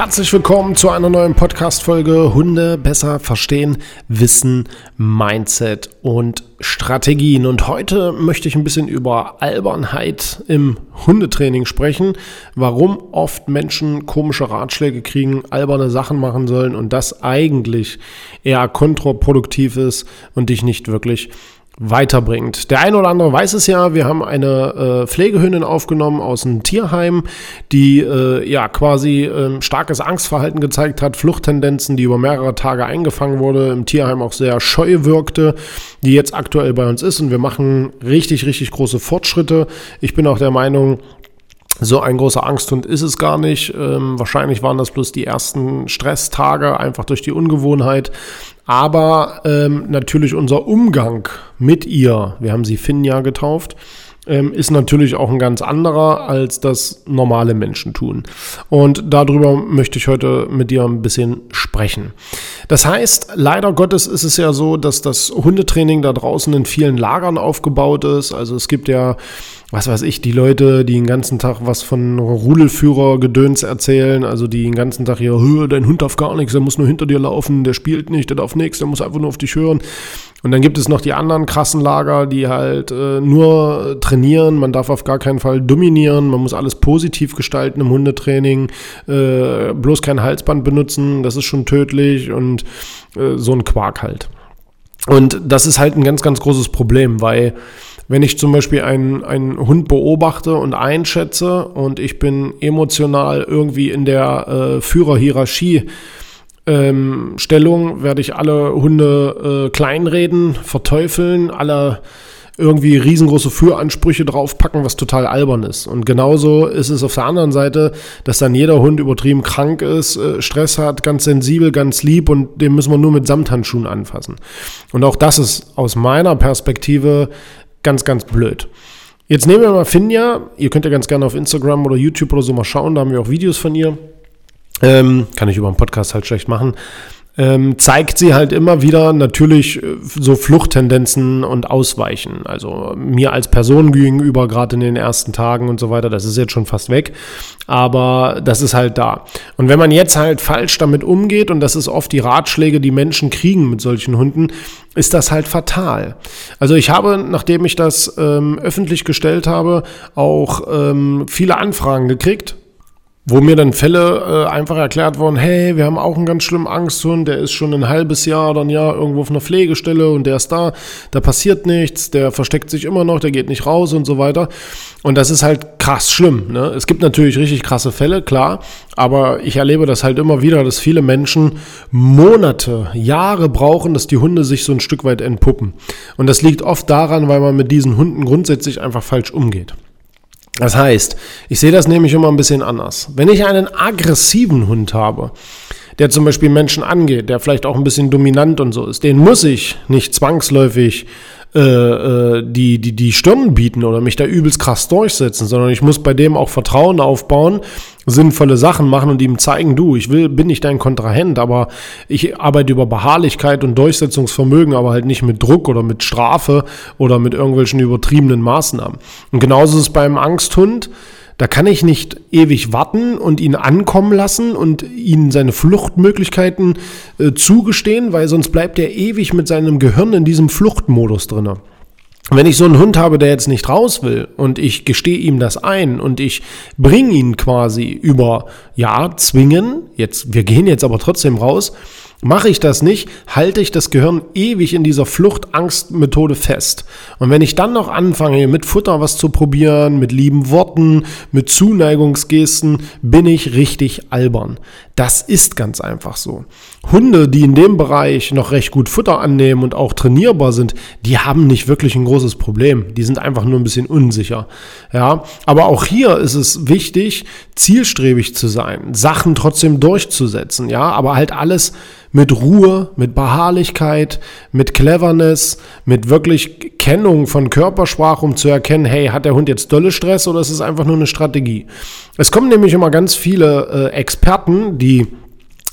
Herzlich willkommen zu einer neuen Podcast-Folge Hunde besser verstehen, Wissen, Mindset und Strategien. Und heute möchte ich ein bisschen über Albernheit im Hundetraining sprechen, warum oft Menschen komische Ratschläge kriegen, alberne Sachen machen sollen und das eigentlich eher kontraproduktiv ist und dich nicht wirklich weiterbringt. Der eine oder andere weiß es ja, wir haben eine äh, Pflegehündin aufgenommen aus einem Tierheim, die äh, ja quasi äh, starkes Angstverhalten gezeigt hat, Fluchttendenzen, die über mehrere Tage eingefangen wurde, im Tierheim auch sehr scheu wirkte, die jetzt aktuell bei uns ist und wir machen richtig, richtig große Fortschritte. Ich bin auch der Meinung, so ein großer Angsthund ist es gar nicht. Ähm, wahrscheinlich waren das bloß die ersten Stresstage, einfach durch die Ungewohnheit. Aber ähm, natürlich unser Umgang mit ihr, wir haben sie Finja getauft, ähm, ist natürlich auch ein ganz anderer, als das normale Menschen tun. Und darüber möchte ich heute mit dir ein bisschen sprechen. Das heißt, leider Gottes ist es ja so, dass das Hundetraining da draußen in vielen Lagern aufgebaut ist. Also es gibt ja was weiß ich, die Leute, die den ganzen Tag was von Rudelführer-Gedöns erzählen, also die den ganzen Tag hier, dein Hund darf gar nichts, der muss nur hinter dir laufen, der spielt nicht, der darf nichts, der muss einfach nur auf dich hören. Und dann gibt es noch die anderen krassen Lager, die halt äh, nur trainieren, man darf auf gar keinen Fall dominieren, man muss alles positiv gestalten im Hundetraining, äh, bloß kein Halsband benutzen, das ist schon tödlich und äh, so ein Quark halt. Und das ist halt ein ganz, ganz großes Problem, weil wenn ich zum Beispiel einen, einen Hund beobachte und einschätze und ich bin emotional irgendwie in der äh, Führerhierarchie, ähm, Stellung werde ich alle Hunde äh, kleinreden, verteufeln, alle irgendwie riesengroße Füransprüche draufpacken, was total albern ist. Und genauso ist es auf der anderen Seite, dass dann jeder Hund übertrieben krank ist, äh, Stress hat, ganz sensibel, ganz lieb und den müssen wir nur mit Samthandschuhen anfassen. Und auch das ist aus meiner Perspektive ganz, ganz blöd. Jetzt nehmen wir mal Finja. Ihr könnt ja ganz gerne auf Instagram oder YouTube oder so mal schauen. Da haben wir auch Videos von ihr. Ähm, kann ich über einen Podcast halt schlecht machen ähm, zeigt sie halt immer wieder natürlich äh, so Fluchttendenzen und Ausweichen. Also mir als Person gegenüber, gerade in den ersten Tagen und so weiter, das ist jetzt schon fast weg. Aber das ist halt da. Und wenn man jetzt halt falsch damit umgeht, und das ist oft die Ratschläge, die Menschen kriegen mit solchen Hunden, ist das halt fatal. Also ich habe, nachdem ich das ähm, öffentlich gestellt habe, auch ähm, viele Anfragen gekriegt wo mir dann Fälle äh, einfach erklärt wurden, hey, wir haben auch einen ganz schlimmen Angsthund, der ist schon ein halbes Jahr oder ein Jahr irgendwo auf einer Pflegestelle und der ist da, da passiert nichts, der versteckt sich immer noch, der geht nicht raus und so weiter. Und das ist halt krass schlimm. Ne? Es gibt natürlich richtig krasse Fälle, klar, aber ich erlebe das halt immer wieder, dass viele Menschen Monate, Jahre brauchen, dass die Hunde sich so ein Stück weit entpuppen. Und das liegt oft daran, weil man mit diesen Hunden grundsätzlich einfach falsch umgeht. Das heißt, ich sehe das nämlich immer ein bisschen anders. Wenn ich einen aggressiven Hund habe, der zum Beispiel Menschen angeht, der vielleicht auch ein bisschen dominant und so ist, den muss ich nicht zwangsläufig äh, äh, die, die, die Stirn bieten oder mich da übelst krass durchsetzen, sondern ich muss bei dem auch Vertrauen aufbauen, sinnvolle Sachen machen und ihm zeigen, du, ich will, bin nicht dein Kontrahent, aber ich arbeite über Beharrlichkeit und Durchsetzungsvermögen, aber halt nicht mit Druck oder mit Strafe oder mit irgendwelchen übertriebenen Maßnahmen. Und genauso ist es beim Angsthund. Da kann ich nicht ewig warten und ihn ankommen lassen und ihm seine Fluchtmöglichkeiten äh, zugestehen, weil sonst bleibt er ewig mit seinem Gehirn in diesem Fluchtmodus drin. Wenn ich so einen Hund habe, der jetzt nicht raus will und ich gestehe ihm das ein und ich bringe ihn quasi über, ja, zwingen, jetzt, wir gehen jetzt aber trotzdem raus, Mache ich das nicht, halte ich das Gehirn ewig in dieser Flucht-Angst-Methode fest. Und wenn ich dann noch anfange, mit Futter was zu probieren, mit lieben Worten, mit Zuneigungsgesten, bin ich richtig albern. Das ist ganz einfach so. Hunde, die in dem Bereich noch recht gut Futter annehmen und auch trainierbar sind, die haben nicht wirklich ein großes Problem. Die sind einfach nur ein bisschen unsicher. Ja, aber auch hier ist es wichtig, zielstrebig zu sein, Sachen trotzdem durchzusetzen. Ja, aber halt alles mit Ruhe, mit Beharrlichkeit, mit Cleverness, mit wirklich Kennung von Körpersprache, um zu erkennen, hey, hat der Hund jetzt dolle Stress oder ist es einfach nur eine Strategie? Es kommen nämlich immer ganz viele äh, Experten, die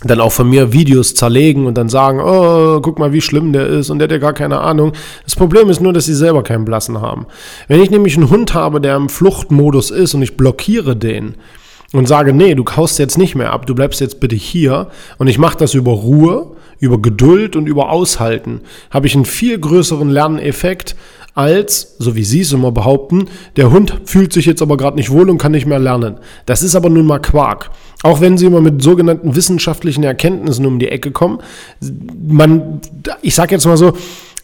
dann auch von mir Videos zerlegen und dann sagen, oh, guck mal, wie schlimm der ist und der hat ja gar keine Ahnung. Das Problem ist nur, dass sie selber keinen Blassen haben. Wenn ich nämlich einen Hund habe, der im Fluchtmodus ist und ich blockiere den, und sage, nee, du kaust jetzt nicht mehr ab, du bleibst jetzt bitte hier und ich mache das über Ruhe, über Geduld und über Aushalten, habe ich einen viel größeren Lerneffekt als, so wie Sie es immer behaupten, der Hund fühlt sich jetzt aber gerade nicht wohl und kann nicht mehr lernen. Das ist aber nun mal Quark. Auch wenn Sie immer mit sogenannten wissenschaftlichen Erkenntnissen um die Ecke kommen, man, ich sage jetzt mal so,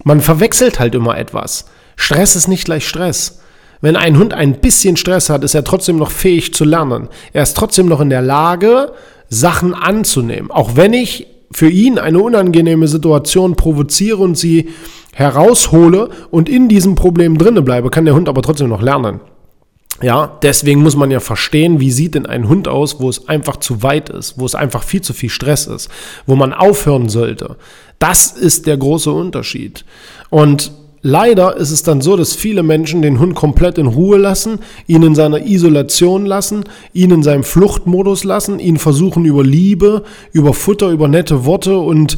man verwechselt halt immer etwas. Stress ist nicht gleich Stress. Wenn ein Hund ein bisschen Stress hat, ist er trotzdem noch fähig zu lernen. Er ist trotzdem noch in der Lage, Sachen anzunehmen. Auch wenn ich für ihn eine unangenehme Situation provoziere und sie heraushole und in diesem Problem drinne bleibe, kann der Hund aber trotzdem noch lernen. Ja, deswegen muss man ja verstehen, wie sieht denn ein Hund aus, wo es einfach zu weit ist, wo es einfach viel zu viel Stress ist, wo man aufhören sollte. Das ist der große Unterschied. Und Leider ist es dann so, dass viele Menschen den Hund komplett in Ruhe lassen, ihn in seiner Isolation lassen, ihn in seinem Fluchtmodus lassen, ihn versuchen über Liebe, über Futter, über nette Worte und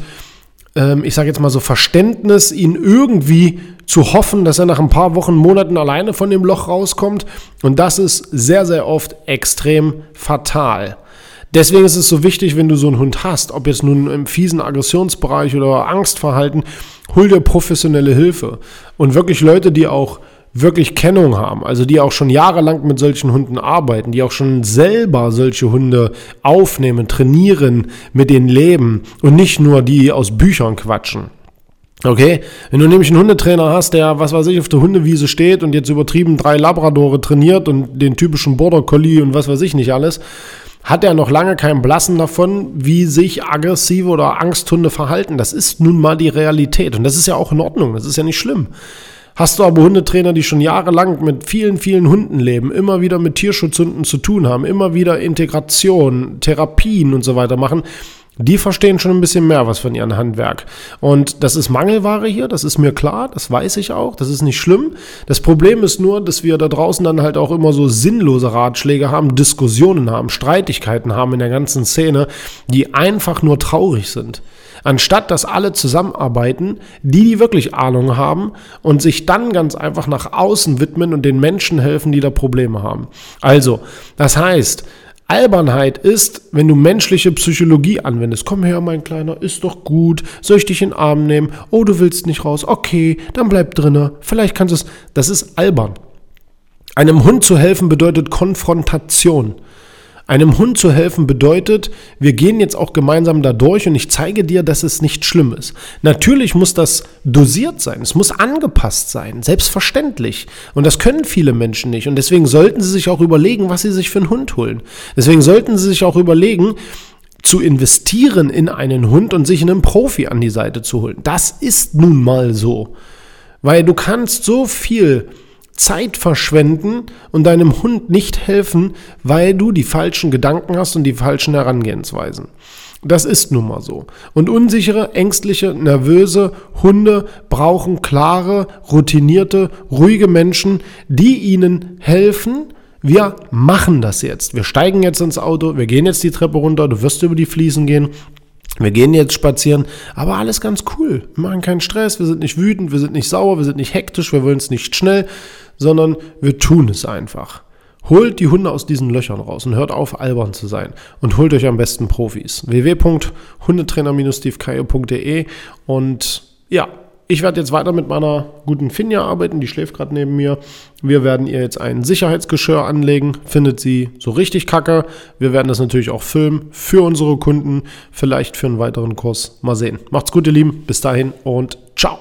ähm, ich sage jetzt mal so Verständnis, ihn irgendwie zu hoffen, dass er nach ein paar Wochen, Monaten alleine von dem Loch rauskommt. Und das ist sehr, sehr oft extrem fatal. Deswegen ist es so wichtig, wenn du so einen Hund hast, ob jetzt nun im fiesen Aggressionsbereich oder Angstverhalten, hol dir professionelle Hilfe. Und wirklich Leute, die auch wirklich Kennung haben, also die auch schon jahrelang mit solchen Hunden arbeiten, die auch schon selber solche Hunde aufnehmen, trainieren, mit denen leben und nicht nur die aus Büchern quatschen. Okay, wenn du nämlich einen Hundetrainer hast, der, was weiß ich, auf der Hundewiese steht und jetzt übertrieben drei Labradore trainiert und den typischen Border Collie und was weiß ich nicht alles, hat er noch lange keinen Blassen davon, wie sich aggressive oder Angsthunde verhalten. Das ist nun mal die Realität. Und das ist ja auch in Ordnung. Das ist ja nicht schlimm. Hast du aber Hundetrainer, die schon jahrelang mit vielen, vielen Hunden leben, immer wieder mit Tierschutzhunden zu tun haben, immer wieder Integration, Therapien und so weiter machen, die verstehen schon ein bisschen mehr was von ihrem Handwerk. Und das ist Mangelware hier, das ist mir klar, das weiß ich auch, das ist nicht schlimm. Das Problem ist nur, dass wir da draußen dann halt auch immer so sinnlose Ratschläge haben, Diskussionen haben, Streitigkeiten haben in der ganzen Szene, die einfach nur traurig sind. Anstatt dass alle zusammenarbeiten, die, die wirklich Ahnung haben und sich dann ganz einfach nach außen widmen und den Menschen helfen, die da Probleme haben. Also, das heißt, Albernheit ist, wenn du menschliche Psychologie anwendest. Komm her, mein Kleiner, ist doch gut. Soll ich dich in den Arm nehmen? Oh, du willst nicht raus. Okay, dann bleib drinne. Vielleicht kannst du es. Das ist albern. Einem Hund zu helfen bedeutet Konfrontation. Einem Hund zu helfen bedeutet, wir gehen jetzt auch gemeinsam da durch und ich zeige dir, dass es nicht schlimm ist. Natürlich muss das dosiert sein, es muss angepasst sein, selbstverständlich. Und das können viele Menschen nicht. Und deswegen sollten sie sich auch überlegen, was sie sich für einen Hund holen. Deswegen sollten sie sich auch überlegen, zu investieren in einen Hund und sich einen Profi an die Seite zu holen. Das ist nun mal so. Weil du kannst so viel Zeit verschwenden und deinem Hund nicht helfen, weil du die falschen Gedanken hast und die falschen Herangehensweisen. Das ist nun mal so. Und unsichere, ängstliche, nervöse Hunde brauchen klare, routinierte, ruhige Menschen, die ihnen helfen. Wir machen das jetzt. Wir steigen jetzt ins Auto, wir gehen jetzt die Treppe runter, du wirst über die Fliesen gehen wir gehen jetzt spazieren, aber alles ganz cool. Wir machen keinen Stress, wir sind nicht wütend, wir sind nicht sauer, wir sind nicht hektisch, wir wollen es nicht schnell, sondern wir tun es einfach. Holt die Hunde aus diesen Löchern raus und hört auf, albern zu sein. Und holt euch am besten Profis. www.hundetrainer-stevekaye.de und ja, ich werde jetzt weiter mit meiner guten Finja arbeiten, die schläft gerade neben mir. Wir werden ihr jetzt ein Sicherheitsgeschirr anlegen, findet sie so richtig kacke. Wir werden das natürlich auch filmen für unsere Kunden, vielleicht für einen weiteren Kurs. Mal sehen. Macht's gut, ihr Lieben. Bis dahin und ciao.